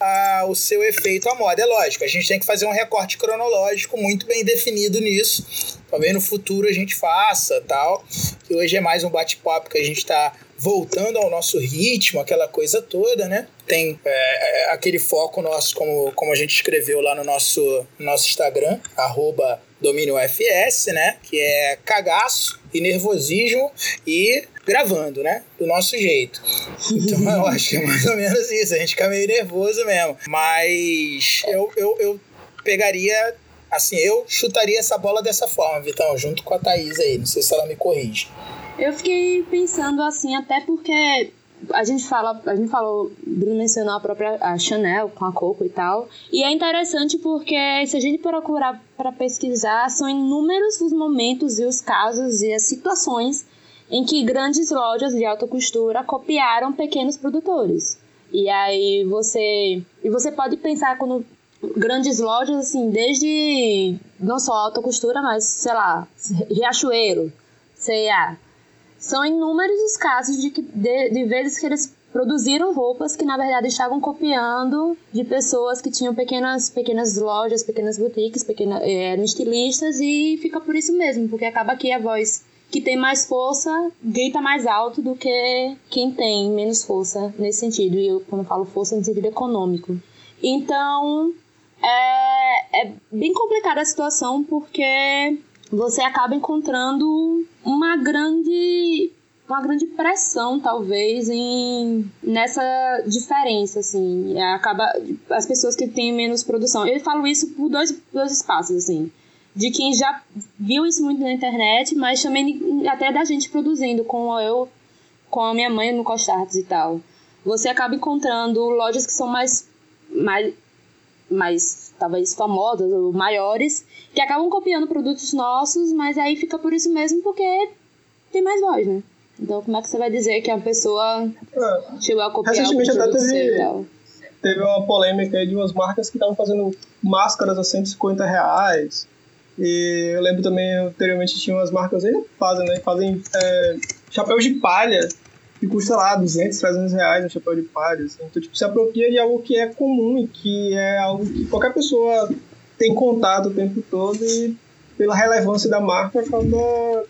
o seu efeito à moda. É lógico, a gente tem que fazer um recorte cronológico muito bem definido nisso. Talvez no futuro a gente faça tal. Que hoje é mais um bate-papo que a gente está voltando ao nosso ritmo, aquela coisa toda, né? Tem é, é aquele foco nosso, como, como a gente escreveu lá no nosso, nosso Instagram, arroba domínio FS, né? Que é cagaço e nervosismo e gravando, né? Do nosso jeito. Então eu acho que é mais ou menos isso. A gente fica meio nervoso mesmo. Mas eu, eu, eu pegaria. Assim, eu chutaria essa bola dessa forma, Vitão, junto com a Thaís aí. Não sei se ela me corrige. Eu fiquei pensando assim, até porque a gente fala, a gente falou, Bruno mencionou a própria a Chanel com a Coco e tal. E é interessante porque se a gente procurar para pesquisar, são inúmeros os momentos e os casos e as situações em que grandes lojas de alta costura copiaram pequenos produtores. E aí você e você pode pensar quando grandes lojas assim, desde não só alta costura, mas sei lá, Riachuelo, C&A. São inúmeros os casos de, que, de, de vezes que eles produziram roupas que na verdade estavam copiando de pessoas que tinham pequenas pequenas lojas, pequenas boutiques, pequenas, eh, eram estilistas e fica por isso mesmo, porque acaba que a voz que tem mais força grita mais alto do que quem tem menos força nesse sentido. E eu, quando falo força, no sentido econômico. Então, é, é bem complicada a situação porque você acaba encontrando uma grande uma grande pressão talvez em nessa diferença assim. Acaba as pessoas que têm menos produção. Eu falo isso por dois, dois espaços assim. De quem já viu isso muito na internet, mas também até da gente produzindo, com eu, com a minha mãe no Costartes e tal. Você acaba encontrando lojas que são mais, mais, mais talvez famosas ou maiores, que acabam copiando produtos nossos, mas aí fica por isso mesmo porque tem mais voz, né? Então, como é que você vai dizer que a pessoa é. chegou a copiar o produto teve, e tal? Teve uma polêmica aí de umas marcas que estavam fazendo máscaras a 150 reais e eu lembro também, anteriormente tinha umas marcas aí fazem, né? Fazem é, chapéus de palha que custa lá 200, 300 reais um chapéu de palha. Assim. Então, tipo, se apropria de algo que é comum e que é algo que qualquer pessoa tem contato o tempo todo e pela relevância da marca acaba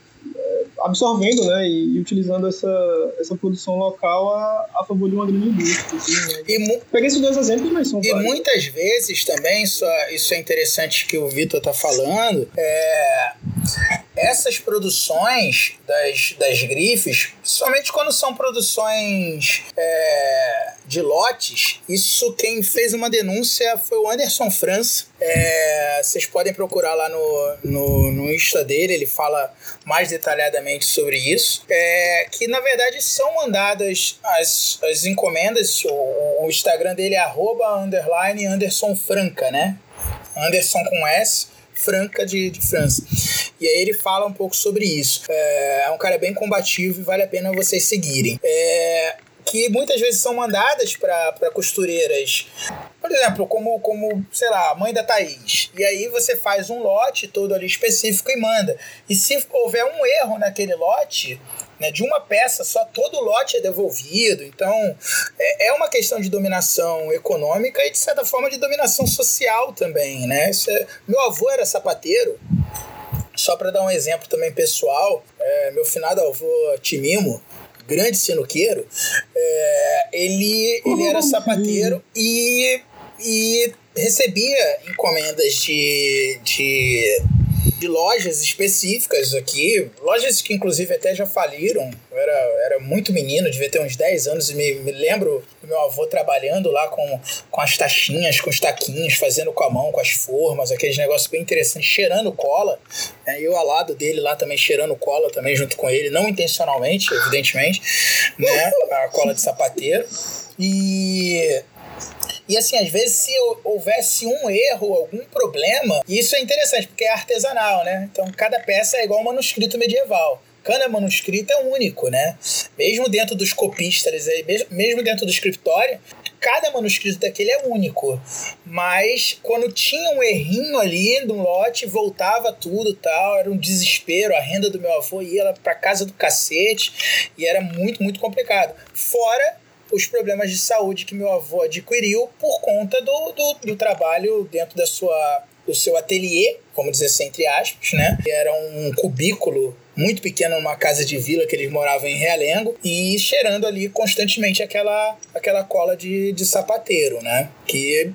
absorvendo né, e, e, utilizando essa, essa produção local a, a favor de uma grande indústria. Assim, né? e Peguei esses dois exemplos, mas são E vários. muitas vezes também, isso, é, isso é interessante que o Vitor está falando, é, essas produções das, das grifes, somente quando são produções é, de lotes, isso quem fez uma denúncia foi o Anderson França. É, vocês podem procurar lá no, no, no Insta dele, ele fala mais detalhadamente sobre isso. É, que na verdade são mandadas as, as encomendas, o, o Instagram dele é arroba underline Anderson Franca, né? Anderson com S Franca de, de França. E aí ele fala um pouco sobre isso. É, é um cara bem combativo e vale a pena vocês seguirem. É, que muitas vezes são mandadas para costureiras, por exemplo, como, como, sei lá, mãe da Thaís. E aí você faz um lote todo ali específico e manda. E se houver um erro naquele lote, né, de uma peça só, todo o lote é devolvido. Então, é, é uma questão de dominação econômica e, de certa forma, de dominação social também. Né? É, meu avô era sapateiro. Só para dar um exemplo também pessoal, é, meu finado avô Timimo, grande sinuqueiro, é, ele, ele era sapateiro e, e recebia encomendas de, de de lojas específicas aqui, lojas que inclusive até já faliram. era, era muito menino, devia ter uns 10 anos, e me, me lembro do meu avô trabalhando lá com, com as taxinhas, com os taquinhos, fazendo com a mão, com as formas, aqueles negócios bem interessantes, cheirando cola. Né? Eu ao lado dele lá também cheirando cola também junto com ele, não intencionalmente, evidentemente, né? A cola de sapateiro. E e assim, às vezes, se houvesse um erro, algum problema, isso é interessante, porque é artesanal, né? Então, cada peça é igual um manuscrito medieval. Cada manuscrito é único, né? Mesmo dentro dos copistas, mesmo dentro do escritório, cada manuscrito daquele é único. Mas quando tinha um errinho ali no lote, voltava tudo tal, era um desespero. A renda do meu avô ia para casa do cacete e era muito, muito complicado. Fora os problemas de saúde que meu avô adquiriu por conta do, do, do trabalho dentro da sua, do seu ateliê, vamos dizer assim, entre aspas, né? Era um cubículo muito pequeno numa casa de vila que eles moravam em Realengo e cheirando ali constantemente aquela, aquela cola de, de sapateiro, né? Que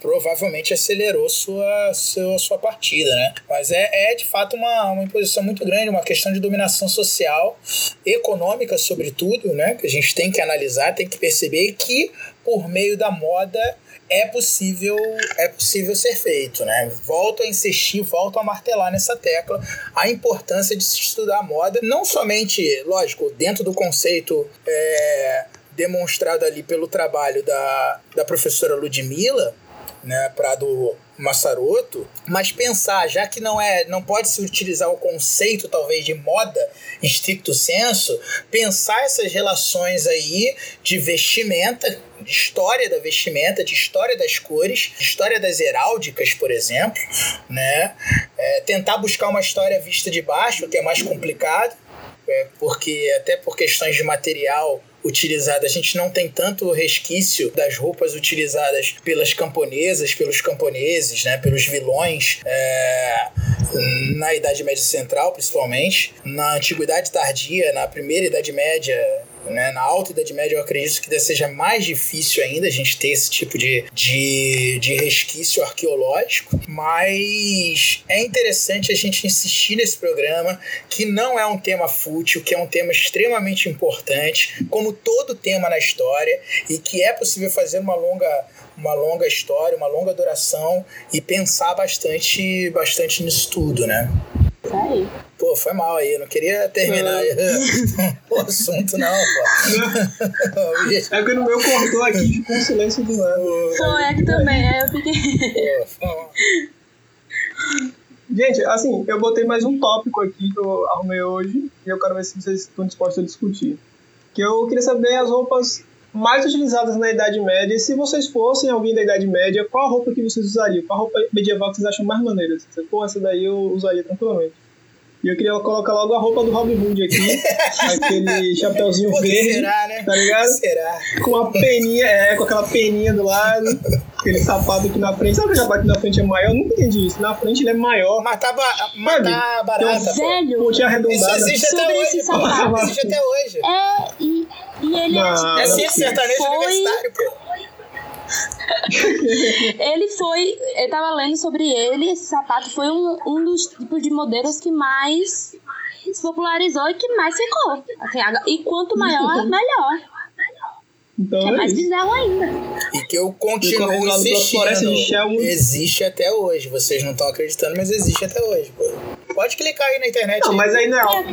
provavelmente acelerou sua, sua, sua partida, né? Mas é, é de fato uma, uma imposição muito grande, uma questão de dominação social, econômica sobretudo, né? Que a gente tem que analisar, tem que perceber que por meio da moda é possível é possível ser feito, né? Volto a insistir, volto a martelar nessa tecla a importância de se estudar moda, não somente, lógico, dentro do conceito é, demonstrado ali pelo trabalho da, da professora Ludmilla, né, Prado Massaroto, mas pensar, já que não é, não pode se utilizar o conceito talvez de moda estricto senso, pensar essas relações aí de vestimenta, de história da vestimenta, de história das cores, história das heráldicas, por exemplo, né? É, tentar buscar uma história vista de baixo, que é mais complicado, é, porque até por questões de material utilizada. A gente não tem tanto resquício das roupas utilizadas pelas camponesas, pelos camponeses, né, pelos vilões é, na Idade Média Central, principalmente. Na Antiguidade Tardia, na Primeira Idade Média, né? Na Alta Idade Média, eu acredito que seja mais difícil ainda a gente ter esse tipo de, de, de resquício arqueológico, mas é interessante a gente insistir nesse programa, que não é um tema fútil, que é um tema extremamente importante, como todo tema na história, e que é possível fazer uma longa uma longa história, uma longa duração e pensar bastante, bastante nisso tudo, né? Isso aí. Pô, foi mal aí, eu não queria terminar o assunto, não, pô. é que no meu cortou aqui ficou um silêncio do lado. Foi, é que também, é, eu fiquei. Gente, assim, eu botei mais um tópico aqui que eu arrumei hoje e eu quero ver se vocês estão dispostos a discutir. Que eu queria saber as roupas mais utilizadas na Idade Média e se vocês fossem alguém da Idade Média, qual roupa que vocês usariam? Qual roupa medieval que vocês acham mais maneira? For essa daí, eu usaria tranquilamente. E eu queria colocar logo a roupa do Robin Hood aqui. aquele chapeuzinho Pô, verde. Será, né? Tá ligado? Será? Com a peninha, é, com aquela peninha do lado. Aquele sapato aqui na frente. Sabe que o sapato aqui na frente é maior? Eu nunca entendi isso. Na frente ele é maior. Mas tá, ba mas tá barata. Velho. Pontinha arredondada. Isso existe até hoje, pô. Existe até hoje. É, e, e ele não, é. É sim, sertanejo foi... universitário, pô. ele foi. Eu tava lendo sobre ele, esse sapato foi um, um dos tipos de modelos que mais se popularizou e que mais ficou. Assim, e quanto maior, melhor. Então que é, é mais bizarro ainda. E que eu continuo de insistindo. Existe até hoje. Vocês não estão acreditando, mas existe até hoje, pô. Pode clicar aí na internet. Não, aí. mas aí não é,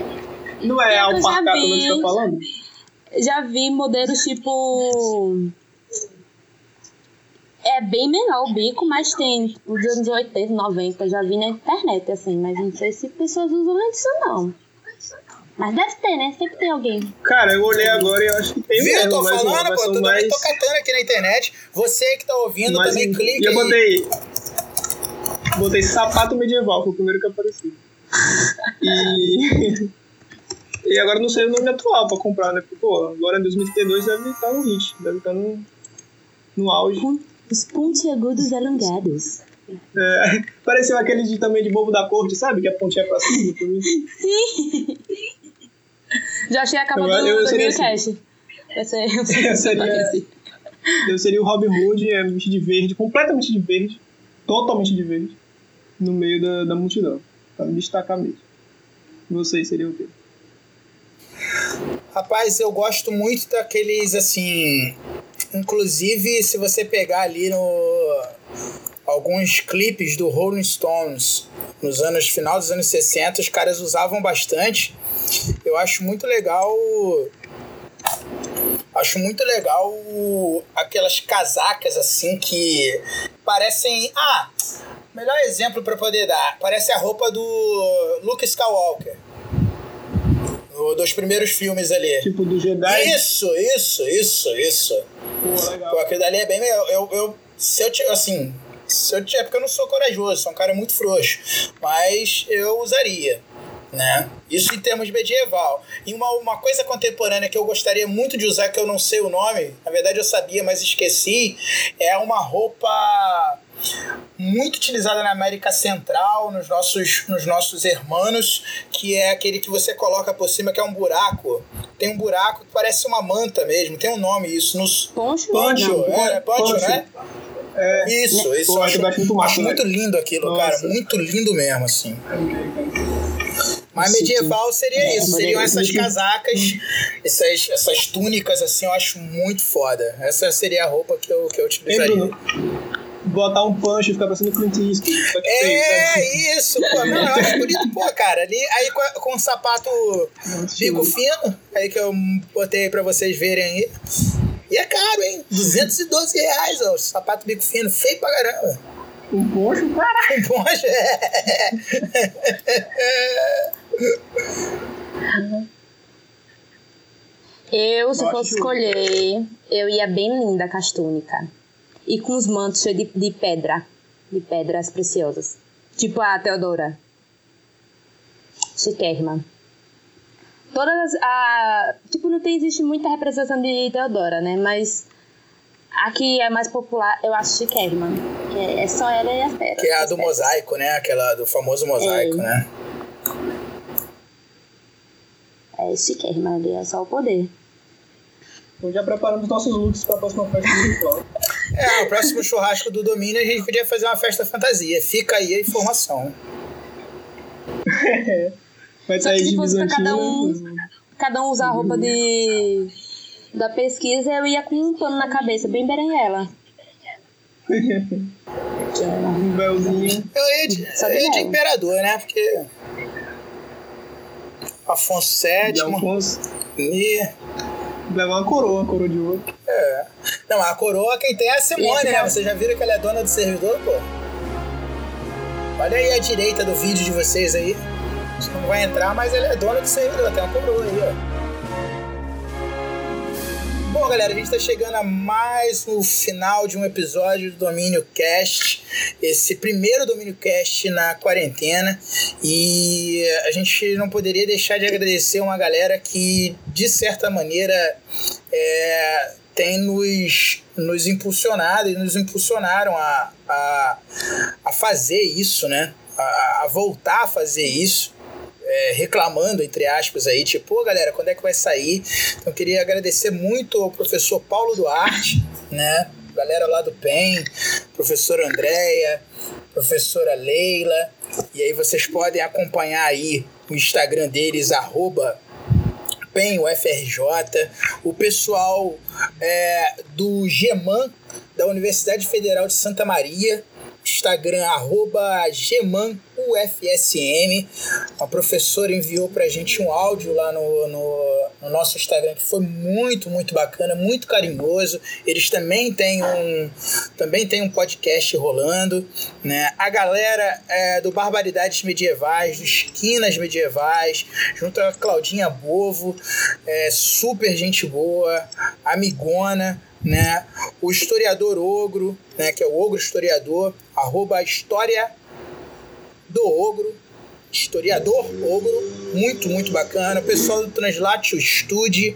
não é É, eu alparcata vi. que você tá falando? Já vi modelos tipo. É bem menor o bico, mas tem os anos 80, 90, já vi na internet, assim, mas não sei se pessoas usam isso não. Mas deve ter, né? Sempre tem alguém. Cara, eu olhei agora e eu acho que tem Viu? Eu mesmo, tô mas uma falando, pô. Eu também mais... tô catando aqui na internet. Você que tá ouvindo, mais também em- clica E eu botei... Botei sapato medieval, foi o primeiro que apareceu. E... e agora não sei o nome atual pra comprar, né? Porque, pô, agora em 2032 deve estar no hit, deve estar no, no auge. Os pontiagudos alongados. É, pareceu aquele de, também de bobo da corte, sabe? Que a pontinha pra cima. Sim! Já achei a capa Eu- do, eu do seria Newcast. Vai ser eu Eu seria- Eu seria o Robin Hood, é, vestido de verde, completamente de verde, totalmente de verde, no meio da, da multidão, pra me destacar mesmo. Vocês seriam o quê? Rapaz, eu gosto muito daqueles assim. Inclusive, se você pegar ali no alguns clipes do Rolling Stones nos anos final dos anos 60, os caras usavam bastante. Eu acho muito legal Acho muito legal aquelas casacas assim que parecem. Ah, melhor exemplo para poder dar: parece a roupa do Luke Skywalker. Dos primeiros filmes ali. Tipo do Jedi? Isso, isso, isso, isso. Pô, legal. Pô, aquilo dali é bem melhor. Eu, eu, se eu, assim, se eu tiver, porque eu não sou corajoso, sou um cara muito frouxo, mas eu usaria né? Isso em termos medieval. E uma, uma coisa contemporânea que eu gostaria muito de usar, que eu não sei o nome, na verdade eu sabia, mas esqueci, é uma roupa muito utilizada na América Central, nos nossos, nos nossos hermanos, que é aquele que você coloca por cima, que é um buraco. Tem um buraco que parece uma manta mesmo, tem um nome isso. Nos... Poncho? Poncho, é, poncho, poncho. né? É, isso, isso. Pô, acho, acho, muito, acho né? muito lindo aquilo, Nossa. cara. Muito lindo mesmo, assim. Mas medieval seria é, isso, seriam essas casacas, essas, essas túnicas assim, eu acho muito foda. Essa seria a roupa que eu, que eu utilizaria. Botar um punch e ficar parecendo Clint Eastwood. É, isso, pô. Não, eu acho bonito, pô, cara. Ali, aí com, com um sapato bico fino, aí que eu botei pra vocês verem aí. E é caro, hein? 212 reais, ó. Sapato bico fino, feio pra caramba. Um poncho, cara. Um poncho, é. Eu, se fosse escolher, eu ia bem linda castúnica. E com os mantos cheios de, de pedra. De pedras preciosas. Tipo a Teodora. Chiquérrima. Todas a. Tipo, não tem, existe muita representação de Teodora, né? Mas a que é mais popular, eu acho chiquérrima. Que é, é só ela e as pedras. Que é a do mosaico, né? Aquela do famoso mosaico, é. né? É chiquérrima ali, é só o poder. Então já preparando os nossos looks para a próxima festa virtual. É, o próximo churrasco do domínio a gente podia fazer uma festa fantasia. Fica aí a informação. Vai sair de bizantina. Cada um, cada um usar a roupa de da pesquisa, eu ia com um pano na cabeça, bem berenhela. um véuzinho. Eu ia de, eu ia de imperador, né? Porque. Afonso VII. Afonso. E. Levar uma coroa, uma coroa de ouro. É. Não, a coroa quem tem é a Simone, né? Vocês já viram que ela é dona do servidor, pô? Olha aí a direita do vídeo de vocês aí. Não vai entrar, mas ela é dona do servidor. Tem uma coroa aí, ó. Bom, galera, a gente está chegando a mais no final de um episódio do Domínio Cast, esse primeiro Domínio Cast na quarentena, e a gente não poderia deixar de agradecer uma galera que, de certa maneira, é, tem nos, nos impulsionado e nos impulsionaram a, a, a fazer isso, né? A, a voltar a fazer isso é, reclamando, entre aspas, aí, tipo, pô, galera, quando é que vai sair? Então, queria agradecer muito ao professor Paulo Duarte, né? Galera lá do PEN, professora Andréia, professora Leila, e aí vocês podem acompanhar aí o Instagram deles, arroba PENUFRJ, o pessoal é, do GEMAN, da Universidade Federal de Santa Maria, Instagram, arroba GemanUFSM. A professora enviou pra gente um áudio lá no, no, no, nosso Instagram que foi muito, muito bacana, muito carinhoso. Eles também têm um, também têm um podcast rolando. Né? A galera é, do Barbaridades Medievais, do Esquinas Medievais, junto a Claudinha Bovo, é, super gente boa, amigona né? O historiador ogro, né? Que é o ogro historiador, arroba história do ogro, historiador ogro, muito, muito bacana. O pessoal do Translatio Study,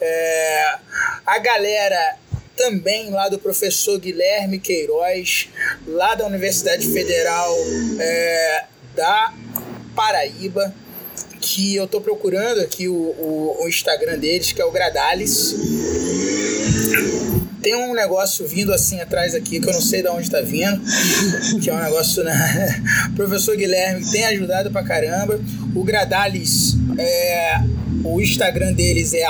é, a galera também lá do professor Guilherme Queiroz, lá da Universidade Federal é, da Paraíba, que eu estou procurando aqui o, o, o, Instagram deles, que é o Gradalis. Tem um negócio vindo assim atrás aqui que eu não sei de onde está vindo, que é um negócio, né? O professor Guilherme tem ajudado pra caramba. O Gradalis é, O Instagram deles é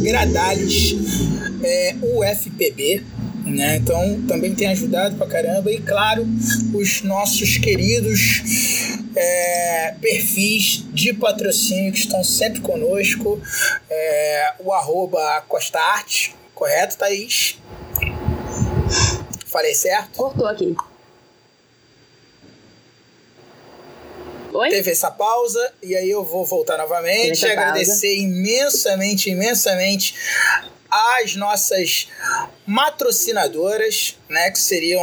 gradalesufpb. É, né? Então também tem ajudado pra caramba. E claro, os nossos queridos é, perfis de patrocínio que estão sempre conosco. É, o arroba Costa Arte, correto, Thaís? Falei certo? Cortou aqui. Oi? Teve essa pausa e aí eu vou voltar novamente agradecer imensamente, imensamente as nossas matrocinadoras, né, que seriam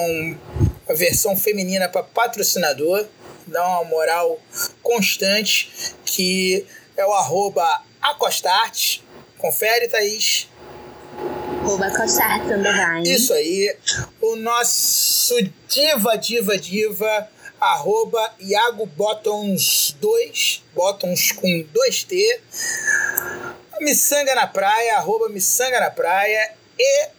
a versão feminina para patrocinador, dá uma moral constante, que é o arroba Acostarte. Confere, Thaís. Arroba underline. Isso aí. O nosso diva, diva, diva, arroba Iago Bottoms 2, Bottoms com 2T. Missanga na praia, arroba Missanga na praia. E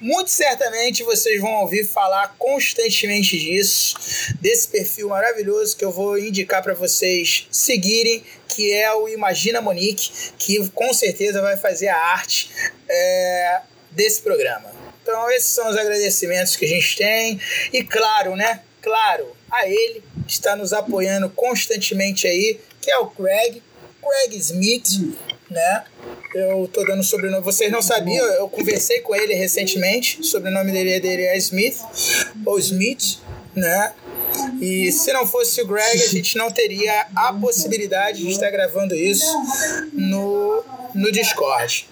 muito certamente vocês vão ouvir falar constantemente disso, desse perfil maravilhoso que eu vou indicar para vocês seguirem, que é o Imagina Monique, que com certeza vai fazer a arte é, desse programa. Então, esses são os agradecimentos que a gente tem. E claro, né? Claro, a ele que está nos apoiando constantemente aí, que é o Craig, Craig Smith, né? Eu tô dando sobrenome. Vocês não sabiam, eu conversei com ele recentemente. O sobrenome dele, dele é Smith, ou Smith, né? E se não fosse o Greg, a gente não teria a possibilidade de estar gravando isso no, no Discord.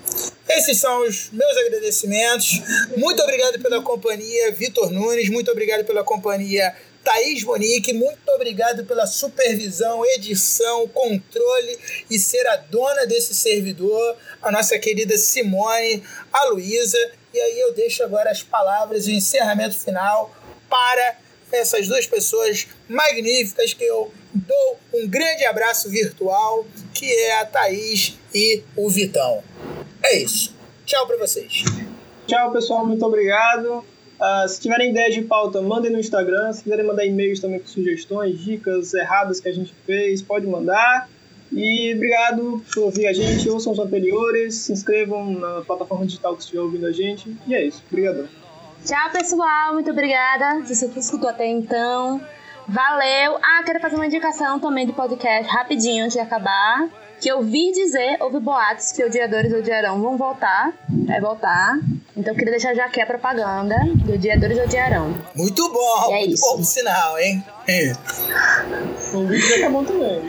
Esses são os meus agradecimentos. Muito obrigado pela companhia, Vitor Nunes. Muito obrigado pela companhia, Thaís Monique, muito obrigado pela supervisão, edição, controle e ser a dona desse servidor, a nossa querida Simone, a Luísa. E aí eu deixo agora as palavras e o encerramento final para essas duas pessoas magníficas que eu dou um grande abraço virtual, que é a Thaís e o Vitão. É isso. Tchau para vocês. Tchau, pessoal. Muito obrigado. Uh, se tiverem ideias de pauta, mandem no Instagram. Se quiserem mandar e-mails também com sugestões, dicas erradas que a gente fez, pode mandar. E obrigado por ouvir a gente. Ouçam os anteriores, se inscrevam na plataforma digital que estiver ouvindo a gente. E é isso. Obrigadão. Tchau, pessoal. Muito obrigada. Se você escutou até então. Valeu. Ah, quero fazer uma indicação também de podcast rapidinho antes de acabar que eu vi dizer, houve boatos que odiadores odiarão vão voltar, vai voltar. Então eu queria deixar já aqui a propaganda de odiadores odiarão. Muito bom, é muito isso. bom sinal, hein? o vídeo já tá bom também.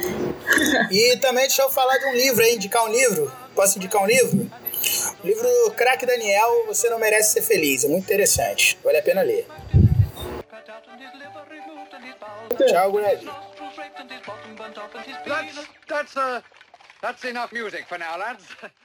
E também deixa eu falar de um livro, hein? Indicar um livro. Posso indicar um livro? O livro Crack Daniel, Você Não Merece Ser Feliz. É muito interessante. Vale a pena ler. Tchau, Greg. That's, that's uh... That's enough music for now, lads.